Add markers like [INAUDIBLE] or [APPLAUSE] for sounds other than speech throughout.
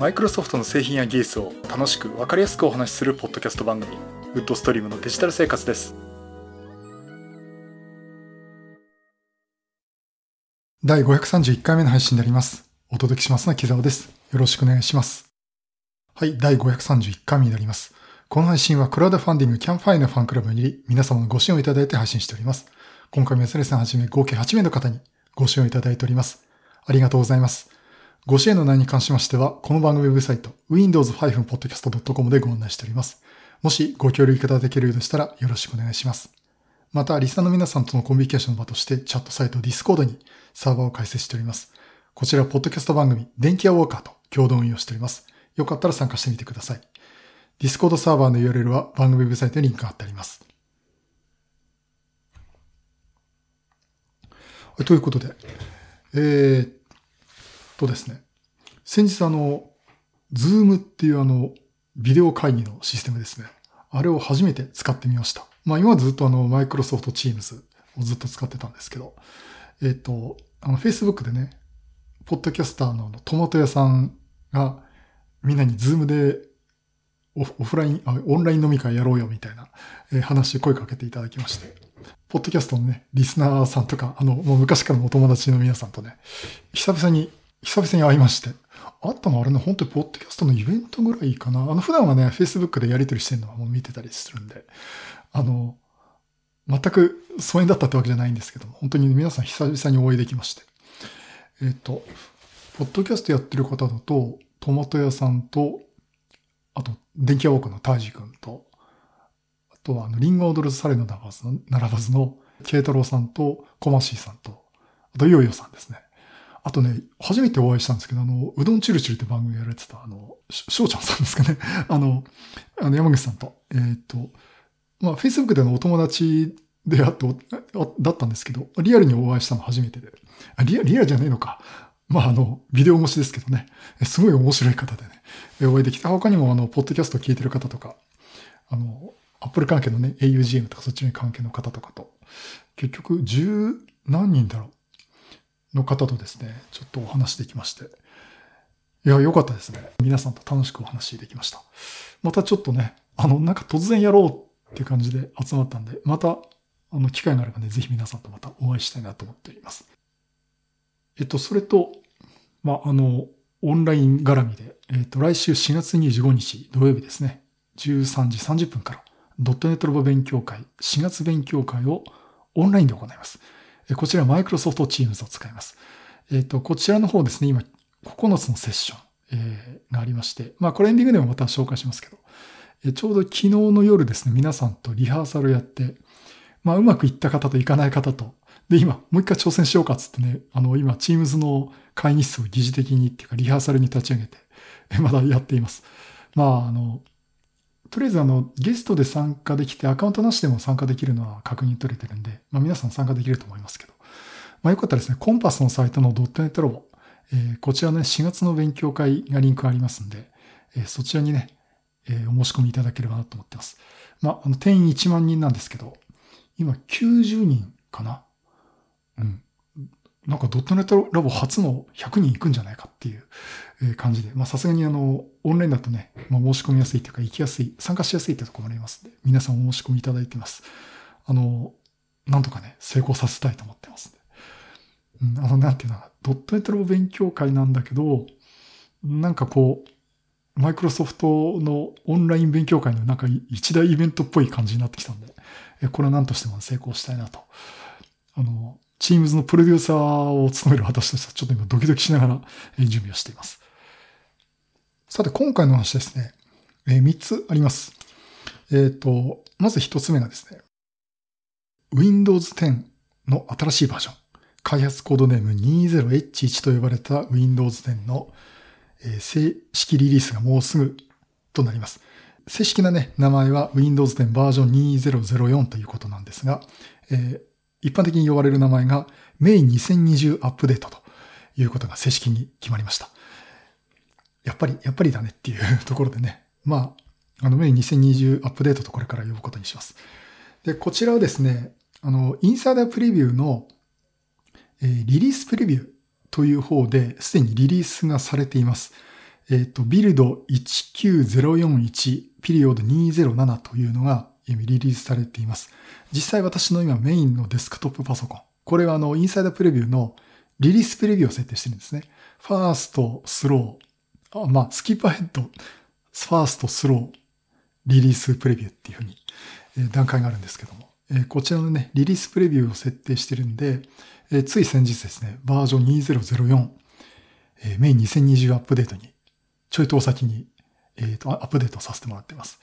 マイクロソフトの製品や技術を楽しく分かりやすくお話しするポッドキャスト番組 WoodStream のデジタル生活です。第531回目の配信になります。お届けしますのは木沢です。よろしくお願いします。はい第531回目になります。この配信はクラウドファンディングキャンファイのファンクラブにより皆様のご支援をいただいて配信しております。今回も安根さんはじめ合計8名の方にご支援をいただいております。ありがとうございます。ご支援の内容に関しましては、この番組ウェブサイト、windows-podcast.com でご案内しております。もしご協力いただけるようでしたらよろしくお願いします。また、リスナーの皆さんとのコミュニケーションの場として、チャットサイト Discord にサーバーを開設しております。こちら、ポッドキャスト番組、電気屋ウォーカーと共同運用しております。よかったら参加してみてください。Discord サーバーの URL は番組ウェブサイトにリンクが貼ってあります。ということで、えー、とですね、先日あの、 Zoom っていうあの、ビデオ会議のシステムですね。あれを初めて使ってみました。まあ今はずっとあの、 Microsoft Teams をずっと使ってたんですけど、えっ、と、あの、Facebook でね、ポッドキャスターのトマト屋さんがみんなに Zoom でオフライン、オンライン飲み会やろうよみたいな、え話声かけていただきまして、ポッドキャストのね、リスナーさんとか、あの、もう昔からのお友達の皆さんとね、久々に久々に会いまして。あったのあれね、本当にポッドキャストのイベントぐらいかな。あの、普段はね、Facebook でやり取りしてるのはもう見てたりするんで、あの、全く疎遠だったってわけじゃないんですけども、本当に皆さん久々にお会いできまして。えっ、と、ポッドキャストやってる方だと、トマト屋さんと、あと、電気屋ウォークのタージ君と、あとは、あの、リンゴ踊るサレの並ばずの、並ばずの、ケイタロウさんと、コマシーさんと、あと、ヨーヨさんですね。あとね、初めてお会いしたんですけど、あの、うどんチュルチュルって番組やられてた、あの、しょうちゃんさんですかね。[LAUGHS] あの、あの、山口さんと、えっ、と、まあ、Facebook でのお友達であって、だったんですけど、リアルにお会いしたの初めてで。リアリアルじゃねえのか。まあ、あの、ビデオ越しですけどね。すごい面白い方でね。お会いできた。他にも、あの、ポッドキャスト聞いてる方とか、あの、アップル関係のね、augm とかそっちの関係の方とかと、結局、十何人だろう。の方とですね、ちょっとお話できまして。いや、良かったですね。皆さんと楽しくお話できました。またちょっとね、あの、なんか突然やろうっていう感じで集まったんで、また、あの、機会があればね、ぜひ皆さんとまたお会いしたいなと思っております。えっと、それと、まあ、あの、オンライン絡みで、えっと、来週4月25日土曜日ですね、13時30分から、ドットネットロボ勉強会、4月勉強会をオンラインで行います。こちらはマイクロソフトチームズを使います。えっ、ー、と、こちらの方ですね、今9つのセッション、えー、がありまして、まあこれエンディングでもまた紹介しますけど、え、ちょうど昨日の夜ですね、皆さんとリハーサルやって、まあうまくいった方といかない方と、で今もう一回挑戦しようかっつってね、あの今チームズの会議室を疑似的にっていうかリハーサルに立ち上げて、まだやっています。まああの、とりあえずあの、ゲストで参加できて、アカウントなしでも参加できるのは確認取れてるんで、まあ皆さん参加できると思いますけど。まあよかったらですね、コンパスのサイトのドットネットロボ、えー、こちらね、4月の勉強会がリンクありますんで、えー、そちらにね、えー、お申し込みいただければなと思ってます。まあ、あの、定員1万人なんですけど、今90人かな？うん。なんかドットネットラボ初の100人行くんじゃないかっていう感じで、まあさすがにあの、オンラインだとね、まあ申し込みやすいというか行きやすい、参加しやすいってところもありますので、皆さんお申し込みいただいてます。あの、なんとかね、成功させたいと思ってますうん、あの、なんていうのドットネットラボ勉強会なんだけど、なんかこう、マイクロソフトのオンライン勉強会のなんか一大イベントっぽい感じになってきたんで、これは何としても成功したいなと。あの、チームズのプロデューサーを務める私としてはちょっと今ドキドキしながら準備をしています。さて、今回の話ですね、えー、3つあります。えっ、ー、と、まず1つ目がですね、Windows 10の新しいバージョン。開発コードネーム 20H1 と呼ばれた Windows 10の、え、正式リリースがもうすぐとなります。正式なね、名前は Windows 10バージョン2004ということなんですが、えー、一般的に呼ばれる名前がメイン2020アップデートということが正式に決まりました。やっぱり、やっぱりだねっていう [LAUGHS] ところでね。まあ、あのメイン2020アップデートとこれから呼ぶことにします。で、こちらはですね、あの、インサイダープレビューの、えー、リリースプレビューという方ですでにリリースがされています。えっ、ー、と、ビルド19041ピリオド207というのがリリースされています。実際私の今メインのデスクトップパソコン。これはあの、インサイダープレビューのリリースプレビューを設定してるんですね。ファースト、スロー、あまあ、スキップアヘッド、ファースト、スロー、リリースプレビューっていうふうに、え、段階があるんですけども、え、こちらのね、リリースプレビューを設定してるんで、え、つい先日ですね、バージョン2004、え、メイン2020アップデートに、ちょいとお先に、えー、と、アップデートさせてもらってます。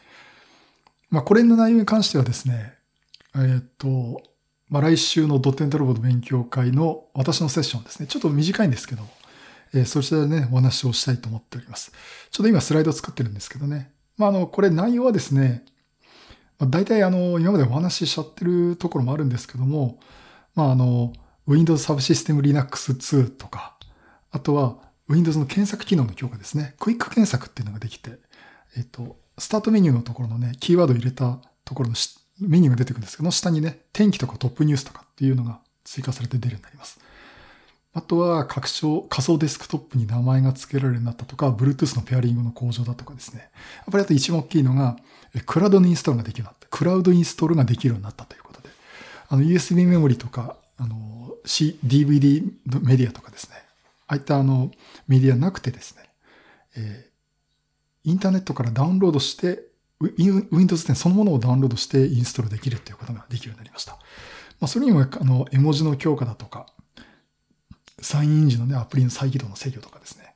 まあ、これの内容に関してはですね、えっ、ー、と、まあ、来週のドッテントロボの勉強会の私のセッションですね。ちょっと短いんですけど、えー、そちらでね、お話をしたいと思っております。ちょっと今スライドを作ってるんですけどね。まあ、あの、これ内容はですね、まあ、大体あの、今までお話ししちゃってるところもあるんですけども、まあ、あの、Windows Subsystem Linux 2とか、あとは Windows の検索機能の強化ですね。クイック検索っていうのができて、えっと、スタートメニューのところのね、キーワードを入れたところのメニューが出てくるんですけど、下にね、天気とかトップニュースとかっていうのが追加されて出るようになります。あとは、拡張、仮想デスクトップに名前が付けられるようになったとか、Bluetooth のペアリングの向上だとかですね。やっぱりあと一番大きいのが、クラウドのインストールができるようになった。クラウドインストールができるようになったということで。あの、USB メモリとか、あの、C、DVD メディアとかですね。ああいったあの、メディアなくてですね、えー、インターネットからダウンロードして、Windows 10そのものをダウンロードしてインストールできるということができるようになりました。まあ、それにも、あの、絵文字の強化だとか、サインインジのね、アプリの再起動の制御とかですね。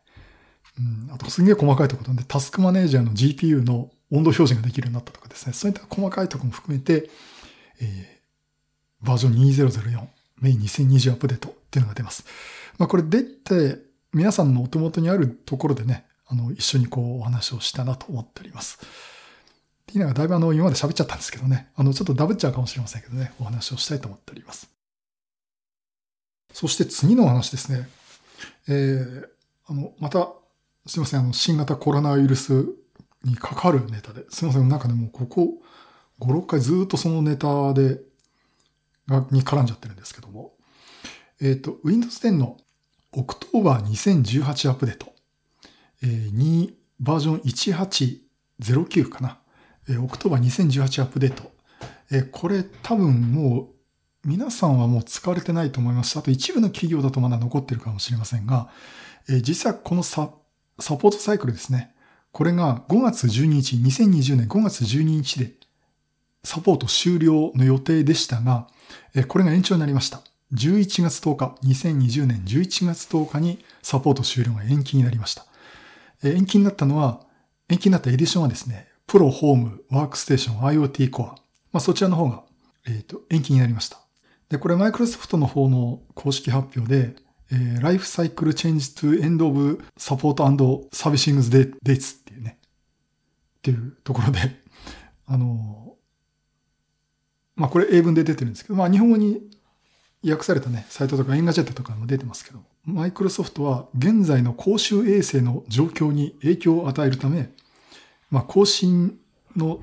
うん、あと、すげえ細かいところで、タスクマネージャーの GPU の温度表示ができるようになったとかですね。そういった細かいところも含めて、えー、バージョン2004、メイン2020アップデートっていうのが出ます。まあ、これ出て、皆さんのお手元にあるところでね、あの、一緒にこうお話をしたなと思っております。っていうのがだいぶあの、今まで喋っちゃったんですけどね、あの、ちょっとダブっちゃうかもしれませんけどね、お話をしたいと思っております。そして次の話ですね。えー、あの、また、すいません、あの、新型コロナウイルスにかかるネタで、すいません、なんかでもここ5、6回ずっとそのネタで、が、に絡んじゃってるんですけども、えっ、ー、と、Windows 10の October 2018 Update、えー、2バージョン1809かな。えー、 October 2018 Update。えー、これ多分もう皆さんはもう使われてないと思いますし、あと一部の企業だとまだ残ってるかもしれませんが、えー、実はこのササポートサイクルですね。これが5月12日、2020年5月12日でサポート終了の予定でしたが、えー、これが延長になりました。11月10日、2020年11月10日にサポート終了が延期になりました。え延期になったのは、延期になったエディションはですね、 Pro、Home、Workstation、IoT Core。まあ、そちらの方が、えっ、と、延期になりました。で、これマイクロソフトの方の公式発表で、えー、 Lifecycle Changes to End of Support and Servicing Dates っていうね、っていうところで、あの、まあこれ英文で出てるんですけど、まあ日本語に訳されたね、サイトとか Engadget とかも出てますけど、マイクロソフトは現在の公衆衛生の状況に影響を与えるため、まあ、更新の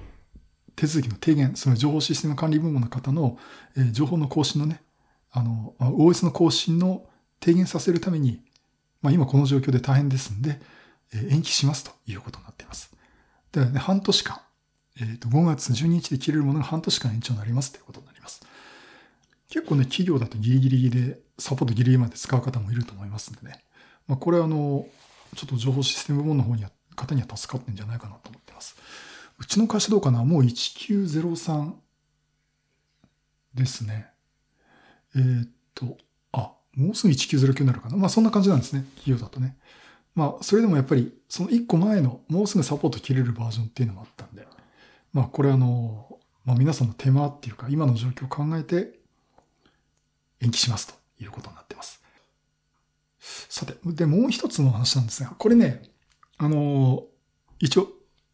手続きの提言、その情報システム管理部門の方の、えー、情報の更新のね、あの、OS の更新の提言させるために、まあ、今この状況で大変ですんで、えー、延期しますということになっています。でね、半年間、えっ、ー、と、5月12日で切れるものが半年間延長になりますということになります。結構ね、企業だとギリギリで、サポートギリギリまで使う方もいると思いますんでね。まあ、これはあの、ちょっと情報システム部門の方には、方には助かってんじゃないかなと思ってます。うちの会社どうかな？もう1903ですね。えー、っと、あ、もうすぐ1909になるかな？まあそんな感じなんですね。企業だとね。まあそれでもやっぱりその1個前のもうすぐサポート切れるバージョンっていうのもあったんで、まあこれあの、まあ皆さんの手間っていうか今の状況を考えて延期しますということになってます。さて、で、もう一つの話なんですが、これね、あの、一応、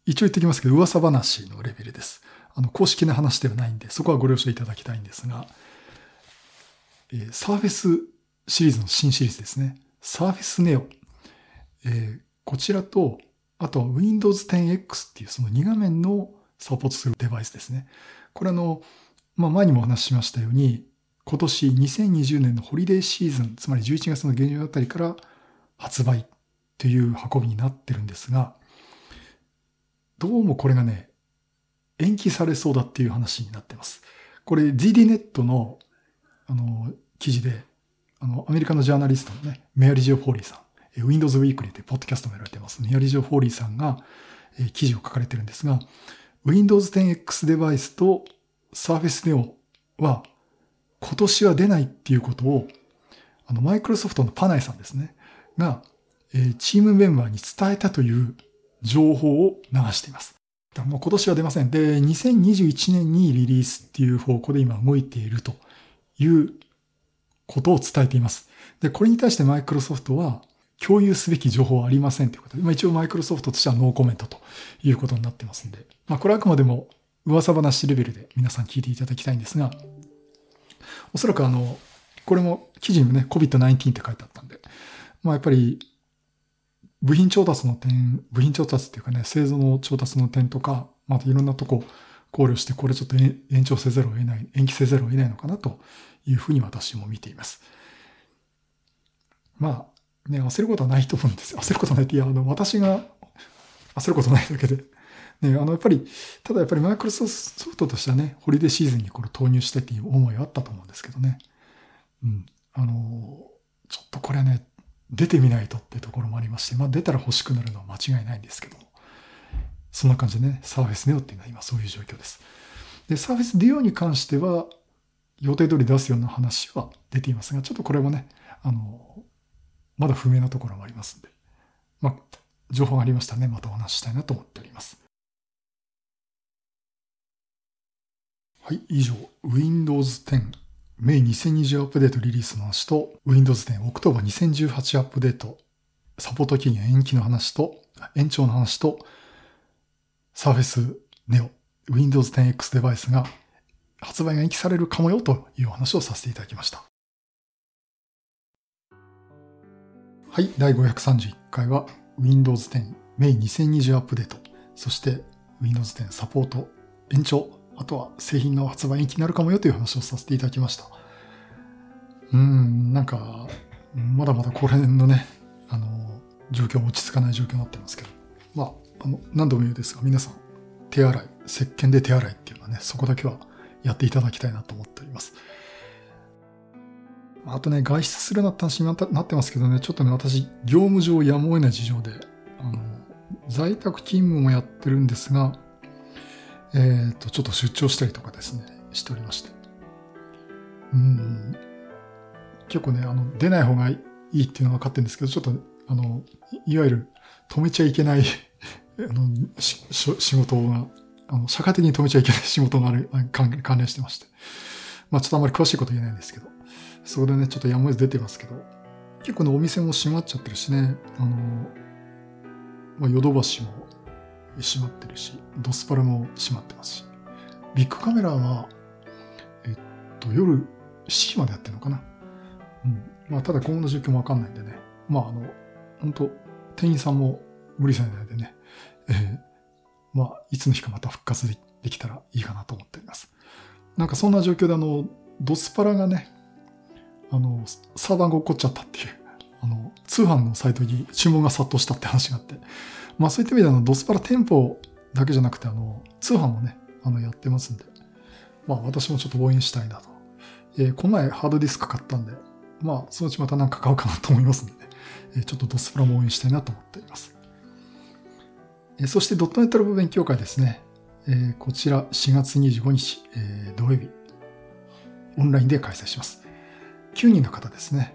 一応言ってきますけど、噂話のレベルです。あの、公式な話ではないんで、そこはご了承いただきたいんですが、えー、サーフェスシリーズの新シリーズですね。サーフェスネオ。えー、こちらと、あとは Windows 10X っていうその2画面のサポートするデバイスですね。これあの、まあ、前にもお話ししましたように、今年2020年のホリデーシーズン、つまり11月の下旬あたりから発売という運びになってるんですが、どうもこれがね、延期されそうだっていう話になってます。これ ZDNet のあの記事で、あの、アメリカのジャーナリストのね、メアリジオ・フォーリーさん、Windows Weekly でポッドキャストもやられてます、メアリジオ・フォーリーさんが、え記事を書かれてるんですが、Windows 10X デバイスと Surface Neo は今年は出ないっていうことを、あの、マイクロソフトのパナイさんですね、が、え、チームメンバーに伝えたという情報を流しています。もう今年は出ません。で、2021年にリリースっていう方向で今動いているということを伝えています。で、これに対してマイクロソフトは共有すべき情報はありませんということで、まあ、一応マイクロソフトとしてはノーコメントということになってますんで、まあ、これはあくまでも噂話レベルで皆さん聞いていただきたいんですが、おそらくあの、これも記事にもね、COVID-19 って書いてあったんで、まあやっぱり部品調達の点、部品調達っていうかね、製造の調達の点とか、またいろんなとこ考慮して、これちょっと延長せざるを得ない、延期せざるを得ないのかなというふうに私も見ています。まあ、ね、焦ることはないと思うんですよ。[LAUGHS] 焦ることないって、いや、あの、私が焦ることないだけで。ね、あの、やっぱり、ただやっぱりマイクロソフトとしてはね、ホリデーシーズンにこれ投入したいっていう思いはあったと思うんですけどね。うん。あの、ちょっとこれはね、出てみないとってところもありまして、まあ出たら欲しくなるのは間違いないんですけども。そんな感じでね、サーフェスネオっていうのは今そういう状況です。で、サーフェスディオに関しては、予定通り出すような話は出ていますが、ちょっとこれもね、あの、まだ不明なところもありますんで、まあ、情報がありましたね、またお話ししたいなと思っております。はい、以上、Windows 10メイ2020アップデートリリースの話と、Windows 10 October 2018アップデートサポート期限延期の話と、延長の話と、Surface Neo Windows 10X デバイスが発売が延期されるかもよという話をさせていただきました。はい、第531回は Windows 10 May 2020アップデート、そして Windows 10サポート延長、あとは製品の発売延期になるかもよという話をさせていただきました。うん、なんか、まだまだこの辺のね、あの、状況も落ち着かない状況になってますけど、まあ、あの、何度も言うですが、皆さん、手洗い、石鹸で手洗いっていうのはね、そこだけはやっていただきたいなと思っております。あとね、外出するなって話になってますけどね、ちょっとね、私、業務上やむを得ない事情で、あの、在宅勤務もやってるんですが、えっ、ー、と、ちょっと出張したりとかですね、しておりまして。うん、結構ね、あの、出ない方がいいっていうのは分かってるんですけど、ちょっと、あの、いわゆる止めちゃいけない [LAUGHS] あのし、仕事があの、社会的に止めちゃいけない仕事がある、関関連してまして。まあちょっとあんまり詳しいこと言えないんですけど、そこでね、ちょっとやむを得ず出てますけど、結構ね、お店も閉まっちゃってるしね、あの、まあ、ヨドバシも閉まってるし、ドスパラも閉まってますし、ビッグカメラは、えっと、夜7時までやってるのかな。うん。まあ、ただ今後の状況もわかんないんでね、まあ、あの、本当店員さんも無理されないでね、えー、まあ、いつの日かまた復活できたらいいかなと思っております。なんかそんな状況であの、ドスパラがね、あの、サーバーが起こっちゃったっていう、通販のサイトに注文が殺到したって話があって、まあそういった意味であの、ドスパラ店舗だけじゃなくて、あの、通販もね、あの、やってますんで、まあ私もちょっと応援したいなと。えー、この前ハードディスク買ったんで、まあそのうちまたなんか買おうかなと思いますんでね、えー、ちょっとドスパラも応援したいなと思っております。えそしてドットネットラボ勉強会ですね。えこちら4月25日、え土曜日、オンラインで開催します。9人の方ですね。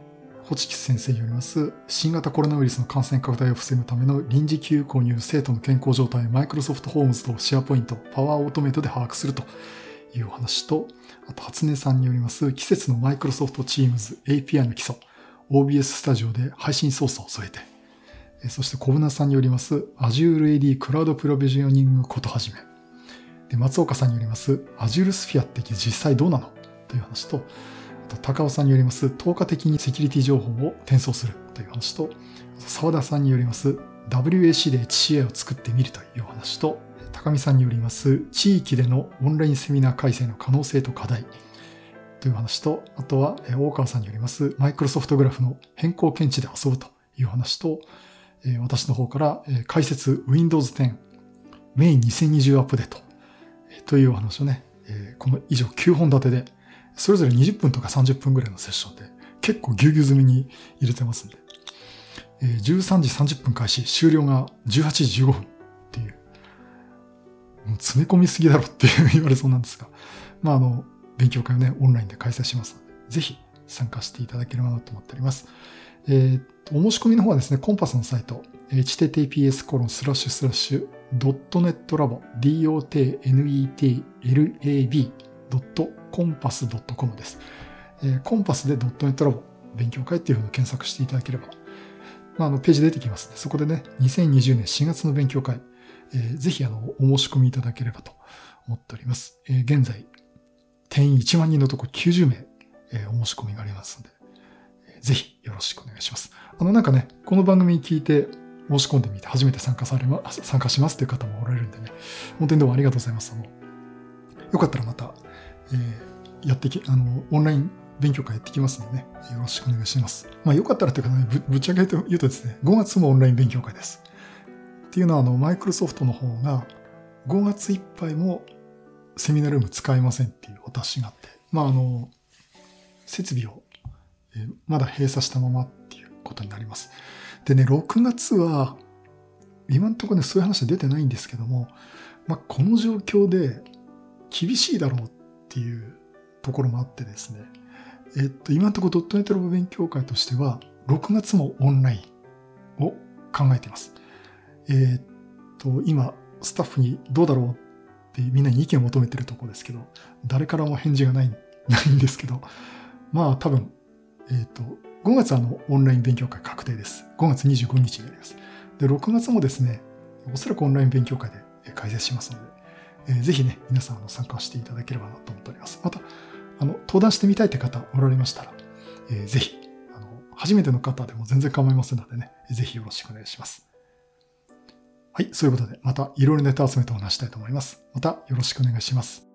ホチキス先生によります、新型コロナウイルスの感染拡大を防ぐための臨時給購入生徒の健康状態をマイクロソフトホームズとシェアポイント、パワーオートメイトで把握するというお話と、あと、初音さんによります、季節のマイクロソフトチームズ API の基礎、OBS スタジオで配信操作を添えて、そして小舟さんによります Azure AD クラウドプロビジョニングことはじめ。で、松岡さんによります Azure Sphere って実際どうなの？という話と、と高尾さんによります透過的にセキュリティ情報を転送するという話と、沢田さんによります WAC で HCA を作ってみるという話と、高見さんによります地域でのオンラインセミナー開催の可能性と課題という話と、あとは大川さんによりますマイクロソフトグラフの変更検知で遊ぶという話と、私の方から、解説 Windows 10メイン2020アップデート、というお話をね、この以上9本立てで、それぞれ20分とか30分ぐらいのセッションで、結構ぎゅうぎゅう詰めに入れてますんで、えー13時30分開始、終了が18時15分っていう、もう詰め込みすぎだろって言われそうなんですが、まあ、あの、勉強会をね、オンラインで開催しますので、ぜひ参加していただければなと思っております。えーお申し込みの方はですね、コンパスのサイト、https コロンスラッシュスラッシュドッコンパスドットコムです。えーコンパスでドットネットラボ勉強会っていうふうに検索していただければ、まあ、あのページ出てきますので、そこでね、2020年4月の勉強会、えーぜひあのお申し込みいただければと思っております。えー現在、定員1万人のとこ90名、えーお申し込みがありますので、えーぜひよろしくお願いします。あのなんかね、この番組聞いて申し込んでみて初めて参加されま、参加しますという方もおられるんでね、本当にどうもありがとうございます。あの、よかったらまた、えーやってき、あの、オンライン勉強会やってきますのでね、よろしくお願いします。まあよかったらというかね、ぶぶっちゃけ言うとですね、5月もオンライン勉強会です。っていうのは、あの、マイクロソフトの方が5月いっぱいもセミナールーム使えませんっていうお達しがあって、まああの、設備を、えーまだ閉鎖したままっていうことになります。でね、6月は、今のところね、そういう話は出てないんですけども、まあ、この状況で厳しいだろうっていうところもあってですね、えっと、今のところドットネットラボ勉強会としては、6月もオンラインを考えています。えっと、今、スタッフにどうだろうってみんなに意見を求めてるところですけど、誰からも返事がない、[LAUGHS] ないんですけど、まあ多分、えっと、5月あのオンライン勉強会確定です。5月25日になります。で、6月もですね、おそらくオンライン勉強会でえ開催しますので、えーぜひね、皆さんあの参加していただければなと思っております。また、あの、登壇してみたいって方おられましたら、えーぜひ、あの、初めての方でも全然構いませんのでね、ぜひよろしくお願いします。はい、そういうことで、またいろいろネタ集めてお話したいと思います。またよろしくお願いします。